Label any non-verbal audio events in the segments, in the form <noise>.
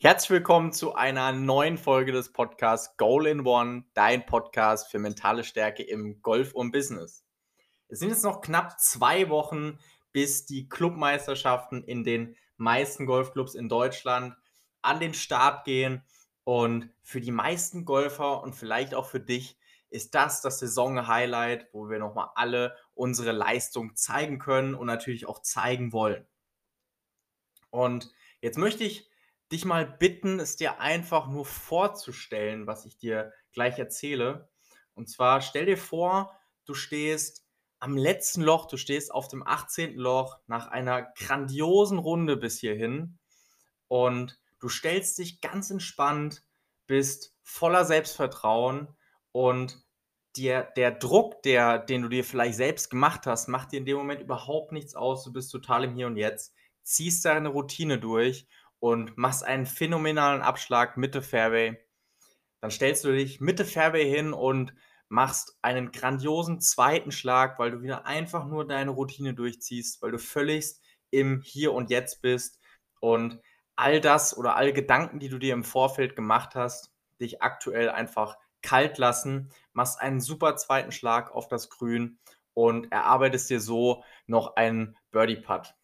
Herzlich willkommen zu einer neuen Folge des Podcasts Goal in One, dein Podcast für mentale Stärke im Golf und Business. Es sind jetzt noch knapp zwei Wochen, bis die Clubmeisterschaften in den meisten Golfclubs in Deutschland an den Start gehen. Und für die meisten Golfer und vielleicht auch für dich ist das das Saison-Highlight, wo wir nochmal alle unsere Leistung zeigen können und natürlich auch zeigen wollen. Und jetzt möchte ich dich mal bitten, es dir einfach nur vorzustellen, was ich dir gleich erzähle. Und zwar stell dir vor, du stehst am letzten Loch, du stehst auf dem 18. Loch nach einer grandiosen Runde bis hierhin und du stellst dich ganz entspannt, bist voller Selbstvertrauen und dir, der Druck, der, den du dir vielleicht selbst gemacht hast, macht dir in dem Moment überhaupt nichts aus. Du bist total im Hier und Jetzt, ziehst deine Routine durch und machst einen phänomenalen Abschlag Mitte Fairway. Dann stellst du dich Mitte Fairway hin und machst einen grandiosen zweiten Schlag, weil du wieder einfach nur deine Routine durchziehst, weil du völlig im Hier und Jetzt bist und all das oder alle Gedanken, die du dir im Vorfeld gemacht hast, dich aktuell einfach kalt lassen, machst einen super zweiten Schlag auf das Grün und erarbeitest dir so noch einen Birdie-Putt.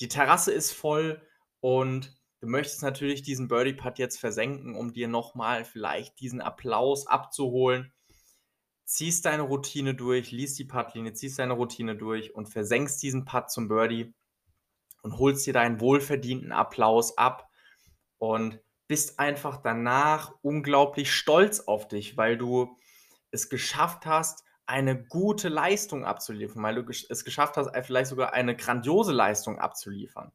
Die Terrasse ist voll und du möchtest natürlich diesen Birdie-Putt jetzt versenken, um dir nochmal vielleicht diesen Applaus abzuholen. Ziehst deine Routine durch, liest die Puttlinie, ziehst deine Routine durch und versenkst diesen Putt zum Birdie und holst dir deinen wohlverdienten Applaus ab und bist einfach danach unglaublich stolz auf dich, weil du es geschafft hast, eine gute Leistung abzuliefern, weil du es geschafft hast, vielleicht sogar eine grandiose Leistung abzuliefern.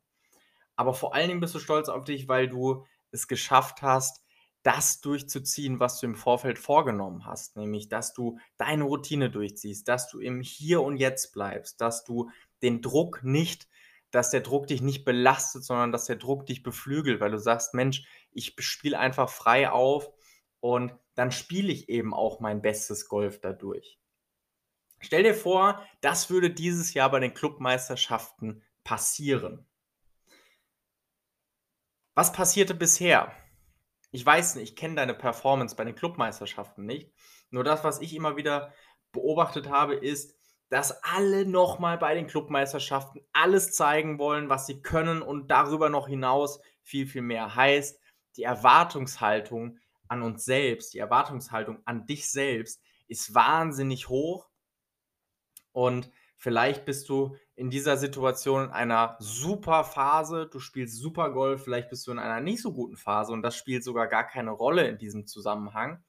Aber vor allen Dingen bist du stolz auf dich, weil du es geschafft hast, das durchzuziehen, was du im Vorfeld vorgenommen hast, nämlich dass du deine Routine durchziehst, dass du im Hier und Jetzt bleibst, dass du den Druck nicht, dass der Druck dich nicht belastet, sondern dass der Druck dich beflügelt, weil du sagst, Mensch, ich spiele einfach frei auf und dann spiele ich eben auch mein bestes Golf dadurch. Stell dir vor, das würde dieses Jahr bei den Clubmeisterschaften passieren. Was passierte bisher? Ich weiß nicht, ich kenne deine Performance bei den Clubmeisterschaften nicht. Nur das, was ich immer wieder beobachtet habe, ist, dass alle nochmal bei den Clubmeisterschaften alles zeigen wollen, was sie können und darüber noch hinaus viel, viel mehr. Heißt, die Erwartungshaltung an uns selbst, die Erwartungshaltung an dich selbst ist wahnsinnig hoch und Vielleicht bist du in dieser Situation in einer super Phase, du spielst super Golf, vielleicht bist du in einer nicht so guten Phase und das spielt sogar gar keine Rolle in diesem Zusammenhang,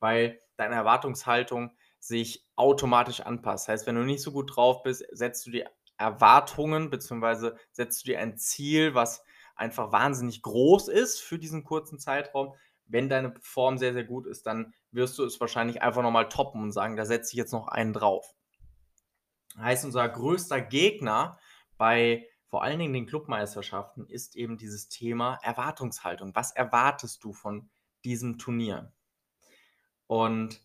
weil deine Erwartungshaltung sich automatisch anpasst. Das heißt, wenn du nicht so gut drauf bist, setzt du dir Erwartungen bzw. setzt du dir ein Ziel, was einfach wahnsinnig groß ist für diesen kurzen Zeitraum. Wenn deine Form sehr, sehr gut ist, dann wirst du es wahrscheinlich einfach nochmal toppen und sagen, da setze ich jetzt noch einen drauf. Heißt, unser größter Gegner bei vor allen Dingen den Clubmeisterschaften ist eben dieses Thema Erwartungshaltung. Was erwartest du von diesem Turnier? Und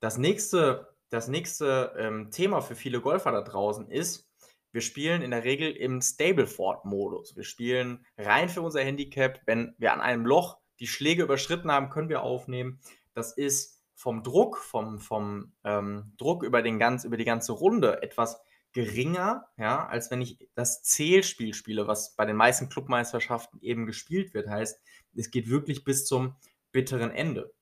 das nächste, das nächste ähm, Thema für viele Golfer da draußen ist, wir spielen in der Regel im Stableford-Modus. Wir spielen rein für unser Handicap. Wenn wir an einem Loch die Schläge überschritten haben, können wir aufnehmen. Das ist vom Druck, vom, vom ähm, Druck über, den ganz, über die ganze Runde etwas geringer, ja, als wenn ich das Zählspiel spiele, was bei den meisten Clubmeisterschaften eben gespielt wird. Heißt, es geht wirklich bis zum bitteren Ende.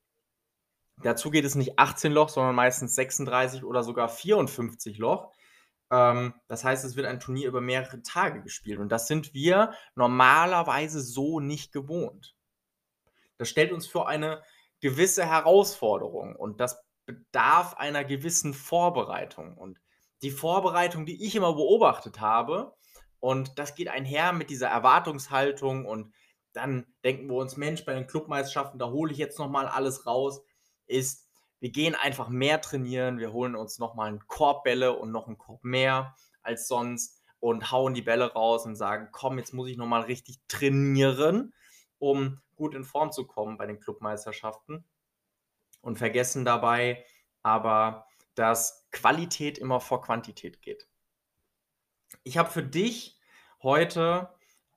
Dazu geht es nicht 18 Loch, sondern meistens 36 oder sogar 54 Loch. Ähm, das heißt, es wird ein Turnier über mehrere Tage gespielt und das sind wir normalerweise so nicht gewohnt. Das stellt uns vor eine gewisse Herausforderungen und das bedarf einer gewissen Vorbereitung. Und die Vorbereitung, die ich immer beobachtet habe, und das geht einher mit dieser Erwartungshaltung und dann denken wir uns, Mensch, bei den Clubmeisterschaften, da hole ich jetzt nochmal alles raus, ist, wir gehen einfach mehr trainieren, wir holen uns nochmal einen Korb Bälle und noch einen Korb mehr als sonst und hauen die Bälle raus und sagen, komm, jetzt muss ich nochmal richtig trainieren, um gut in Form zu kommen bei den Clubmeisterschaften und vergessen dabei aber, dass Qualität immer vor Quantität geht. Ich habe für dich heute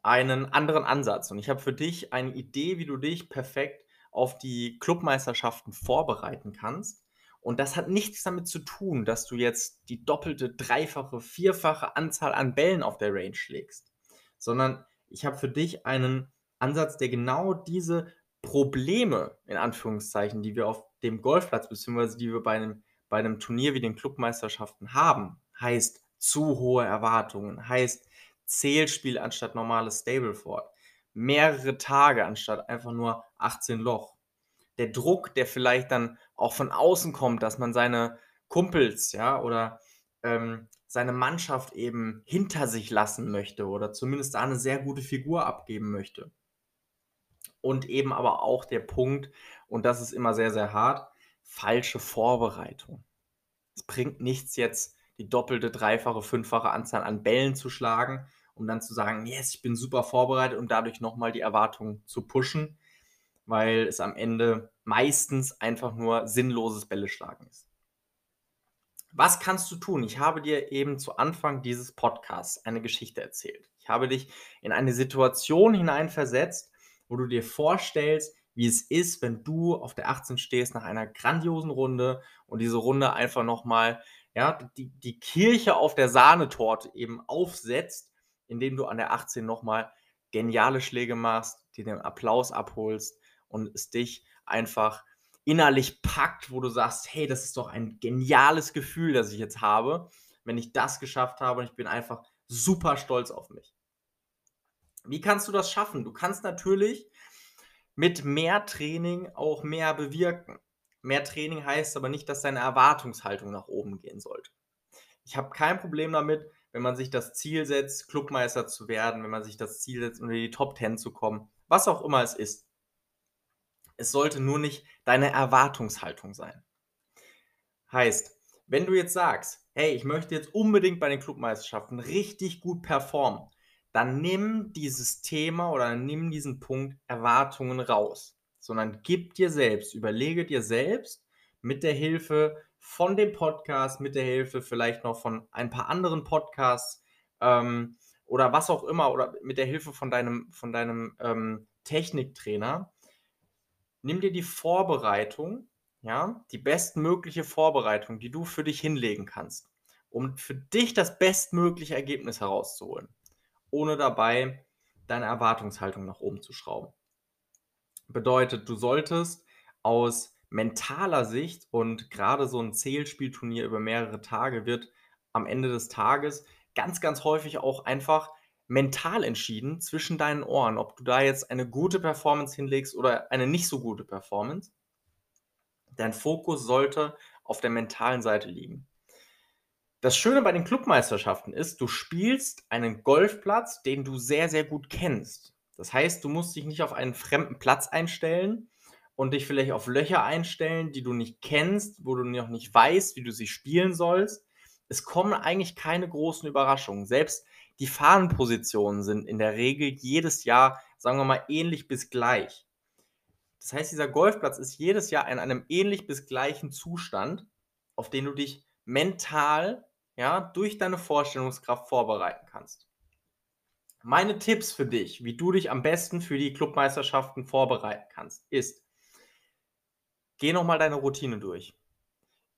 einen anderen Ansatz und ich habe für dich eine Idee, wie du dich perfekt auf die Clubmeisterschaften vorbereiten kannst. Und das hat nichts damit zu tun, dass du jetzt die doppelte, dreifache, vierfache Anzahl an Bällen auf der Range schlägst, sondern ich habe für dich einen Ansatz, der genau diese Probleme, in Anführungszeichen, die wir auf dem Golfplatz, beziehungsweise die wir bei einem, bei einem Turnier wie den Clubmeisterschaften haben, heißt zu hohe Erwartungen, heißt Zählspiel anstatt normales Stableford, mehrere Tage anstatt einfach nur 18 Loch. Der Druck, der vielleicht dann auch von außen kommt, dass man seine Kumpels, ja, oder ähm, seine Mannschaft eben hinter sich lassen möchte oder zumindest da eine sehr gute Figur abgeben möchte. Und eben aber auch der Punkt, und das ist immer sehr, sehr hart, falsche Vorbereitung. Es bringt nichts jetzt die doppelte, dreifache, fünffache Anzahl an Bällen zu schlagen, um dann zu sagen, yes, ich bin super vorbereitet und dadurch nochmal die Erwartungen zu pushen, weil es am Ende meistens einfach nur sinnloses Bälle schlagen ist. Was kannst du tun? Ich habe dir eben zu Anfang dieses Podcasts eine Geschichte erzählt. Ich habe dich in eine Situation hineinversetzt, wo du dir vorstellst, wie es ist, wenn du auf der 18 stehst nach einer grandiosen Runde und diese Runde einfach nochmal ja, die, die Kirche auf der Sahnetorte eben aufsetzt, indem du an der 18 nochmal geniale Schläge machst, dir den Applaus abholst und es dich einfach innerlich packt, wo du sagst, hey, das ist doch ein geniales Gefühl, das ich jetzt habe, wenn ich das geschafft habe und ich bin einfach super stolz auf mich. Wie kannst du das schaffen? Du kannst natürlich mit mehr Training auch mehr bewirken. Mehr Training heißt aber nicht, dass deine Erwartungshaltung nach oben gehen sollte. Ich habe kein Problem damit, wenn man sich das Ziel setzt, Clubmeister zu werden, wenn man sich das Ziel setzt, unter die Top 10 zu kommen, was auch immer es ist. Es sollte nur nicht deine Erwartungshaltung sein. Heißt, wenn du jetzt sagst, hey, ich möchte jetzt unbedingt bei den Clubmeisterschaften richtig gut performen, dann nimm dieses Thema oder nimm diesen Punkt Erwartungen raus sondern gib dir selbst, überlege dir selbst mit der Hilfe von dem Podcast, mit der Hilfe vielleicht noch von ein paar anderen Podcasts ähm, oder was auch immer oder mit der Hilfe von deinem, von deinem ähm, Techniktrainer, nimm dir die Vorbereitung, ja, die bestmögliche Vorbereitung, die du für dich hinlegen kannst, um für dich das bestmögliche Ergebnis herauszuholen, ohne dabei deine Erwartungshaltung nach oben zu schrauben. Bedeutet, du solltest aus mentaler Sicht und gerade so ein Zählspielturnier über mehrere Tage wird am Ende des Tages ganz, ganz häufig auch einfach mental entschieden zwischen deinen Ohren, ob du da jetzt eine gute Performance hinlegst oder eine nicht so gute Performance. Dein Fokus sollte auf der mentalen Seite liegen. Das Schöne bei den Clubmeisterschaften ist, du spielst einen Golfplatz, den du sehr, sehr gut kennst. Das heißt, du musst dich nicht auf einen fremden Platz einstellen und dich vielleicht auf Löcher einstellen, die du nicht kennst, wo du noch nicht weißt, wie du sie spielen sollst. Es kommen eigentlich keine großen Überraschungen. Selbst die Fahnenpositionen sind in der Regel jedes Jahr, sagen wir mal, ähnlich bis gleich. Das heißt, dieser Golfplatz ist jedes Jahr in einem ähnlich bis gleichen Zustand, auf den du dich mental ja, durch deine Vorstellungskraft vorbereiten kannst. Meine Tipps für dich, wie du dich am besten für die Clubmeisterschaften vorbereiten kannst, ist, geh nochmal deine Routine durch.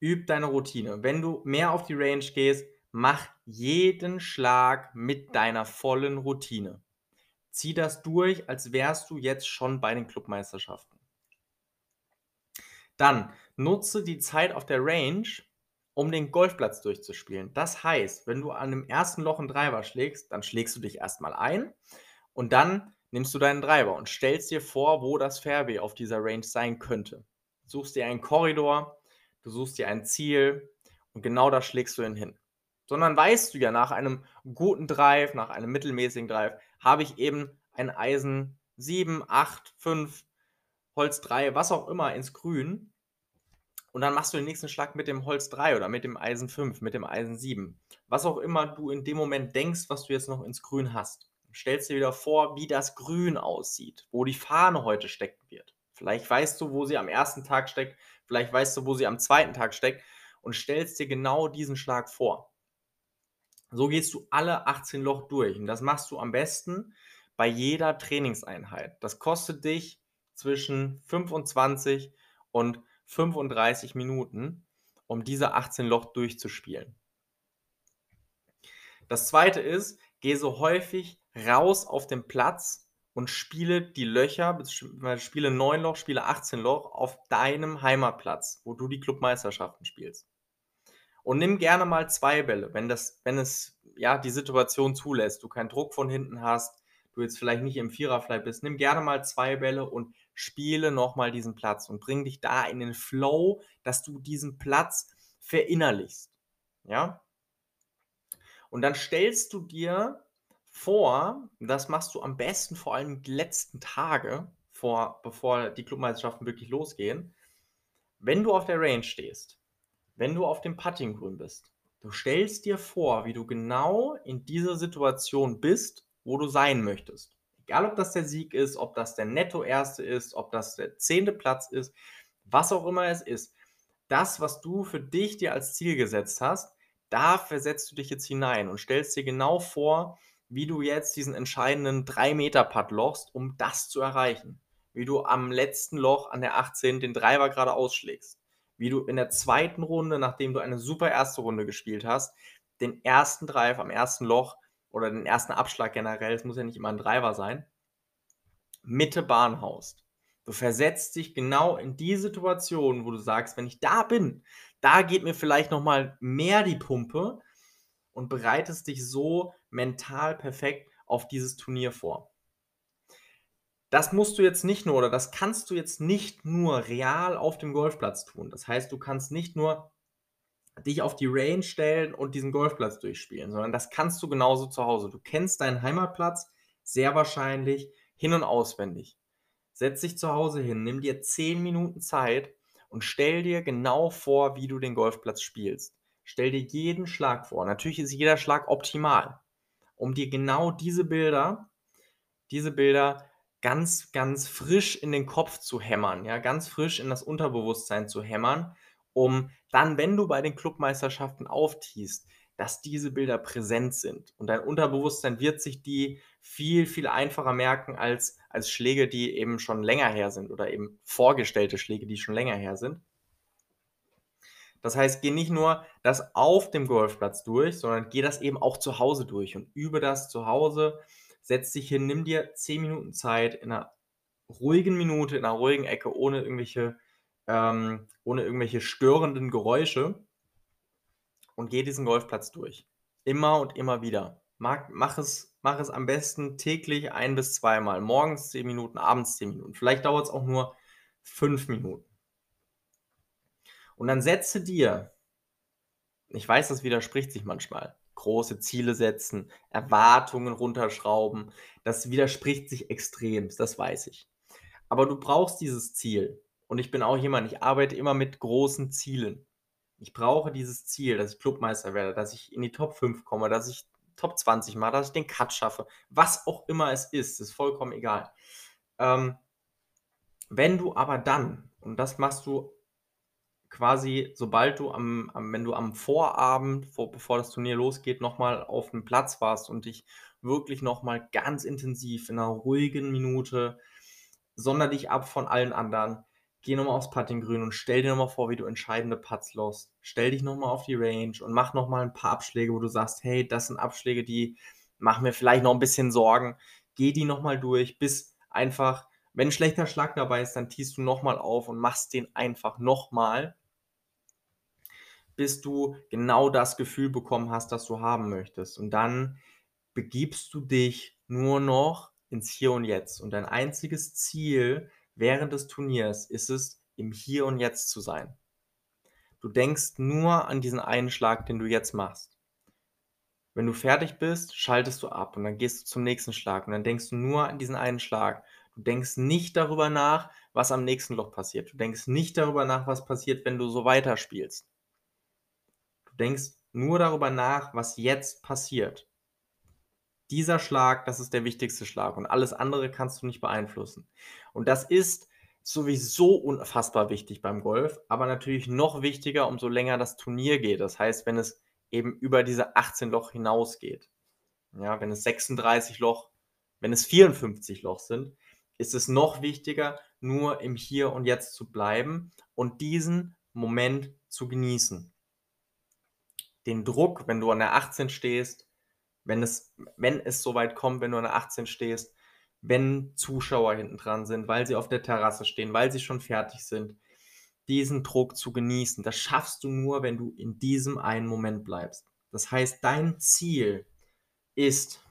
Üb deine Routine. Wenn du mehr auf die Range gehst, mach jeden Schlag mit deiner vollen Routine. Zieh das durch, als wärst du jetzt schon bei den Clubmeisterschaften. Dann nutze die Zeit auf der Range, um den Golfplatz durchzuspielen. Das heißt, wenn du an dem ersten Loch einen Driver schlägst, dann schlägst du dich erstmal ein und dann nimmst du deinen Driver und stellst dir vor, wo das Fairway auf dieser Range sein könnte. Suchst dir einen Korridor, du suchst dir ein Ziel und genau da schlägst du ihn hin. Sondern weißt du ja, nach einem guten Drive, nach einem mittelmäßigen Drive, habe ich eben ein Eisen 7, 8, 5, Holz 3, was auch immer ins Grün und dann machst du den nächsten Schlag mit dem Holz 3 oder mit dem Eisen 5, mit dem Eisen 7. Was auch immer du in dem Moment denkst, was du jetzt noch ins Grün hast. Stellst dir wieder vor, wie das Grün aussieht, wo die Fahne heute stecken wird. Vielleicht weißt du, wo sie am ersten Tag steckt, vielleicht weißt du, wo sie am zweiten Tag steckt und stellst dir genau diesen Schlag vor. So gehst du alle 18 Loch durch und das machst du am besten bei jeder Trainingseinheit. Das kostet dich zwischen 25 und 35 Minuten, um diese 18 Loch durchzuspielen. Das zweite ist, geh so häufig raus auf den Platz und spiele die Löcher, spiele 9 Loch, spiele 18 Loch auf deinem Heimatplatz, wo du die Clubmeisterschaften spielst. Und nimm gerne mal zwei Bälle, wenn, das, wenn es ja die Situation zulässt, du keinen Druck von hinten hast, du jetzt vielleicht nicht im Viererfly bist, nimm gerne mal zwei Bälle und spiele nochmal diesen Platz und bring dich da in den Flow, dass du diesen Platz verinnerlichst. Ja? Und dann stellst du dir vor, das machst du am besten vor allem die letzten Tage, vor, bevor die Clubmeisterschaften wirklich losgehen, wenn du auf der Range stehst, wenn du auf dem Puttinggrün bist, du stellst dir vor, wie du genau in dieser Situation bist, wo du sein möchtest. Egal, ob das der Sieg ist, ob das der Netto-Erste ist, ob das der zehnte Platz ist, was auch immer es ist. Das, was du für dich dir als Ziel gesetzt hast, da versetzt du dich jetzt hinein und stellst dir genau vor, wie du jetzt diesen entscheidenden 3-Meter-Putt lochst, um das zu erreichen. Wie du am letzten Loch an der 18 den Driver gerade ausschlägst. Wie du in der zweiten Runde, nachdem du eine super erste Runde gespielt hast, den ersten Drive am ersten Loch oder den ersten Abschlag generell, es muss ja nicht immer ein Driver sein, Mitte Bahn haust. Du versetzt dich genau in die Situation, wo du sagst, wenn ich da bin, da geht mir vielleicht noch mal mehr die Pumpe und bereitest dich so mental perfekt auf dieses Turnier vor. Das musst du jetzt nicht nur oder das kannst du jetzt nicht nur real auf dem Golfplatz tun. Das heißt, du kannst nicht nur dich auf die Range stellen und diesen Golfplatz durchspielen, sondern das kannst du genauso zu Hause. Du kennst deinen Heimatplatz sehr wahrscheinlich hin und auswendig. Setz dich zu Hause hin, nimm dir 10 Minuten Zeit und stell dir genau vor, wie du den Golfplatz spielst. Stell dir jeden Schlag vor. Natürlich ist jeder Schlag optimal, um dir genau diese Bilder, diese Bilder ganz, ganz frisch in den Kopf zu hämmern, ja, ganz frisch in das Unterbewusstsein zu hämmern, um dann, wenn du bei den Clubmeisterschaften auftiest, dass diese Bilder präsent sind. Und dein Unterbewusstsein wird sich die viel, viel einfacher merken als, als Schläge, die eben schon länger her sind oder eben vorgestellte Schläge, die schon länger her sind. Das heißt, geh nicht nur das auf dem Golfplatz durch, sondern geh das eben auch zu Hause durch und übe das zu Hause. Setz dich hin, nimm dir 10 Minuten Zeit in einer ruhigen Minute, in einer ruhigen Ecke, ohne irgendwelche, ähm, ohne irgendwelche störenden Geräusche und geh diesen Golfplatz durch. Immer und immer wieder. Mach, mach, es, mach es am besten täglich ein bis zweimal. Morgens 10 Minuten, abends 10 Minuten. Vielleicht dauert es auch nur 5 Minuten. Und dann setze dir, ich weiß, das widerspricht sich manchmal, große Ziele setzen, Erwartungen runterschrauben, das widerspricht sich extrem, das weiß ich. Aber du brauchst dieses Ziel. Und ich bin auch jemand, ich arbeite immer mit großen Zielen. Ich brauche dieses Ziel, dass ich Clubmeister werde, dass ich in die Top 5 komme, dass ich Top 20 mache, dass ich den Cut schaffe. Was auch immer es ist, ist vollkommen egal. Ähm, wenn du aber dann, und das machst du quasi, sobald du am, am wenn du am Vorabend, vor, bevor das Turnier losgeht, nochmal auf dem Platz warst und dich wirklich nochmal ganz intensiv in einer ruhigen Minute, sonder dich ab von allen anderen, geh nochmal aufs Puttinggrün und stell dir nochmal vor, wie du entscheidende Putts lost. Stell dich nochmal auf die Range und mach nochmal ein paar Abschläge, wo du sagst, hey, das sind Abschläge, die machen mir vielleicht noch ein bisschen Sorgen. Geh die nochmal durch, bis einfach, wenn ein schlechter Schlag dabei ist, dann tiest du nochmal auf und machst den einfach nochmal bis du genau das Gefühl bekommen hast, das du haben möchtest. Und dann begibst du dich nur noch ins Hier und Jetzt. Und dein einziges Ziel während des Turniers ist es, im Hier und Jetzt zu sein. Du denkst nur an diesen einen Schlag, den du jetzt machst. Wenn du fertig bist, schaltest du ab und dann gehst du zum nächsten Schlag und dann denkst du nur an diesen einen Schlag. Du denkst nicht darüber nach, was am nächsten Loch passiert. Du denkst nicht darüber nach, was passiert, wenn du so weiterspielst. Du denkst nur darüber nach, was jetzt passiert. Dieser Schlag, das ist der wichtigste Schlag und alles andere kannst du nicht beeinflussen. Und das ist sowieso unfassbar wichtig beim Golf, aber natürlich noch wichtiger, umso länger das Turnier geht. Das heißt, wenn es eben über diese 18 Loch hinausgeht. Ja, wenn es 36 Loch, wenn es 54 Loch sind, ist es noch wichtiger, nur im Hier und Jetzt zu bleiben und diesen Moment zu genießen. Den Druck, wenn du an der 18 stehst, wenn es, wenn es soweit kommt, wenn du an der 18 stehst, wenn Zuschauer hinten dran sind, weil sie auf der Terrasse stehen, weil sie schon fertig sind, diesen Druck zu genießen. Das schaffst du nur, wenn du in diesem einen Moment bleibst. Das heißt, dein Ziel ist,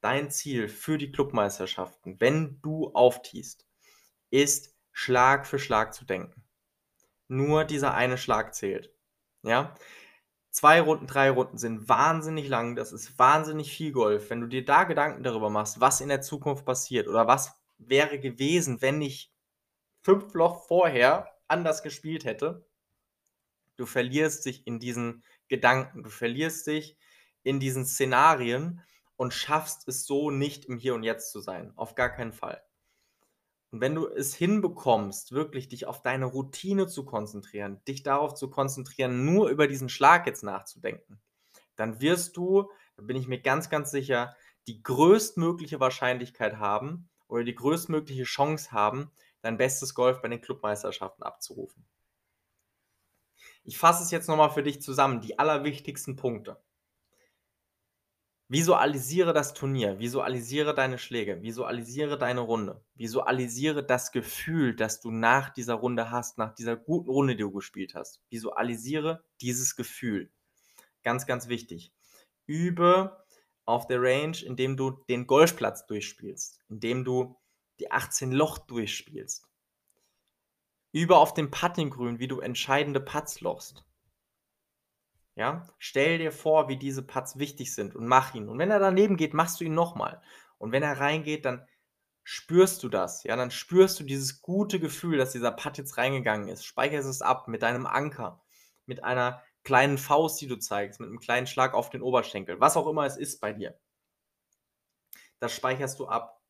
dein Ziel für die Clubmeisterschaften, wenn du auftiest, ist Schlag für Schlag zu denken. Nur dieser eine Schlag zählt. Ja? Zwei Runden, drei Runden sind wahnsinnig lang, das ist wahnsinnig viel Golf. Wenn du dir da Gedanken darüber machst, was in der Zukunft passiert oder was wäre gewesen, wenn ich fünf Loch vorher anders gespielt hätte, du verlierst dich in diesen Gedanken, du verlierst dich in diesen Szenarien und schaffst es so nicht im Hier und Jetzt zu sein. Auf gar keinen Fall. Und wenn du es hinbekommst, wirklich dich auf deine Routine zu konzentrieren, dich darauf zu konzentrieren, nur über diesen Schlag jetzt nachzudenken, dann wirst du, da bin ich mir ganz, ganz sicher, die größtmögliche Wahrscheinlichkeit haben oder die größtmögliche Chance haben, dein bestes Golf bei den Clubmeisterschaften abzurufen. Ich fasse es jetzt nochmal für dich zusammen, die allerwichtigsten Punkte. Visualisiere das Turnier, visualisiere deine Schläge, visualisiere deine Runde, visualisiere das Gefühl, das du nach dieser Runde hast, nach dieser guten Runde, die du gespielt hast. Visualisiere dieses Gefühl. Ganz, ganz wichtig. Übe auf der Range, indem du den Golfplatz durchspielst, indem du die 18 Loch durchspielst. Übe auf dem Puttinggrün, wie du entscheidende Putts lochst. Ja, stell dir vor, wie diese Putts wichtig sind und mach ihn. Und wenn er daneben geht, machst du ihn nochmal. Und wenn er reingeht, dann spürst du das. Ja, dann spürst du dieses gute Gefühl, dass dieser Putt jetzt reingegangen ist. Speicherst es ab mit deinem Anker, mit einer kleinen Faust, die du zeigst, mit einem kleinen Schlag auf den Oberschenkel, was auch immer es ist bei dir. Das speicherst du ab.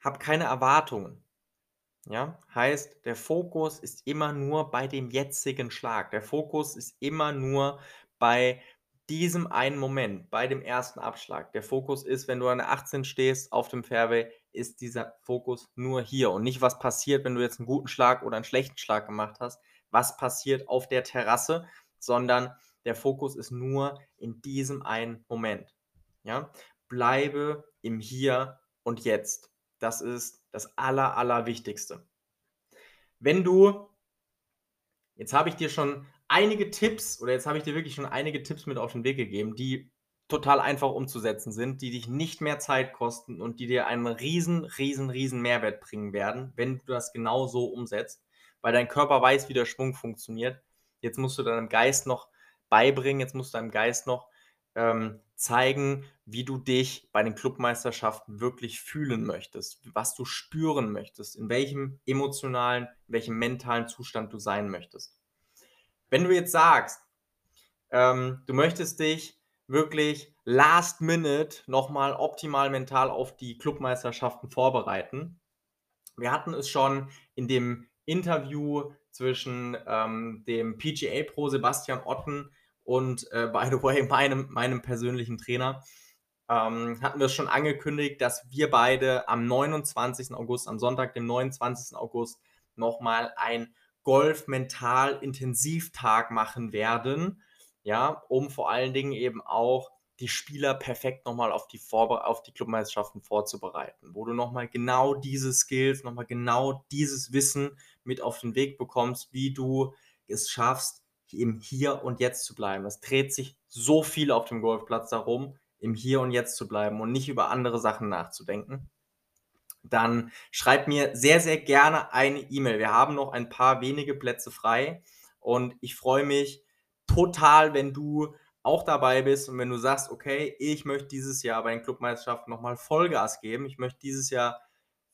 Hab keine Erwartungen. Ja, heißt, der Fokus ist immer nur bei dem jetzigen Schlag. Der Fokus ist immer nur bei diesem einen Moment, bei dem ersten Abschlag. Der Fokus ist, wenn du an der 18 stehst auf dem Fairway, ist dieser Fokus nur hier und nicht, was passiert, wenn du jetzt einen guten Schlag oder einen schlechten Schlag gemacht hast, was passiert auf der Terrasse, sondern der Fokus ist nur in diesem einen Moment. Ja? Bleibe im Hier und Jetzt. Das ist das Aller, Allerwichtigste. Wenn du, jetzt habe ich dir schon einige Tipps oder jetzt habe ich dir wirklich schon einige Tipps mit auf den Weg gegeben, die total einfach umzusetzen sind, die dich nicht mehr Zeit kosten und die dir einen riesen, riesen, riesen Mehrwert bringen werden, wenn du das genau so umsetzt, weil dein Körper weiß, wie der Schwung funktioniert. Jetzt musst du deinem Geist noch beibringen, jetzt musst du deinem Geist noch ähm, zeigen, wie du dich bei den Clubmeisterschaften wirklich fühlen möchtest, was du spüren möchtest, in welchem emotionalen, in welchem mentalen Zustand du sein möchtest. Wenn du jetzt sagst, ähm, du möchtest dich wirklich last minute nochmal optimal mental auf die Clubmeisterschaften vorbereiten. Wir hatten es schon in dem Interview zwischen ähm, dem PGA Pro Sebastian Otten und äh, by the way, <laughs> meinem, meinem persönlichen Trainer, ähm, hatten wir schon angekündigt, dass wir beide am 29. August, am Sonntag, dem 29. August, nochmal ein Golf-Mental-Intensivtag machen werden, ja, um vor allen Dingen eben auch die Spieler perfekt nochmal auf die, Vorbe auf die Clubmeisterschaften vorzubereiten, wo du nochmal genau diese Skills, nochmal genau dieses Wissen mit auf den Weg bekommst, wie du es schaffst, im Hier und Jetzt zu bleiben. Es dreht sich so viel auf dem Golfplatz darum, im Hier und Jetzt zu bleiben und nicht über andere Sachen nachzudenken. Dann schreib mir sehr, sehr gerne eine E-Mail. Wir haben noch ein paar wenige Plätze frei und ich freue mich total, wenn du auch dabei bist und wenn du sagst, okay, ich möchte dieses Jahr bei den Clubmeisterschaften nochmal Vollgas geben, ich möchte dieses Jahr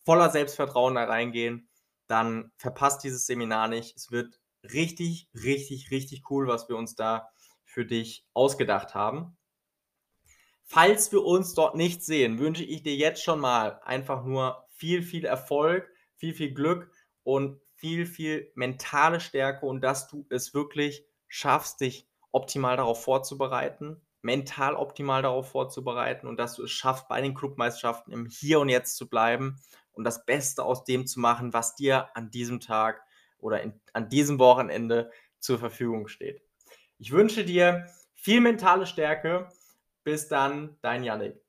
voller Selbstvertrauen da reingehen, dann verpasst dieses Seminar nicht. Es wird richtig, richtig, richtig cool, was wir uns da für dich ausgedacht haben. Falls wir uns dort nicht sehen, wünsche ich dir jetzt schon mal einfach nur viel, viel Erfolg, viel, viel Glück und viel, viel mentale Stärke und dass du es wirklich schaffst, dich optimal darauf vorzubereiten, mental optimal darauf vorzubereiten und dass du es schaffst, bei den Clubmeisterschaften im Hier und Jetzt zu bleiben und das Beste aus dem zu machen, was dir an diesem Tag oder in, an diesem Wochenende zur Verfügung steht. Ich wünsche dir viel mentale Stärke. Bis dann, dein Janik.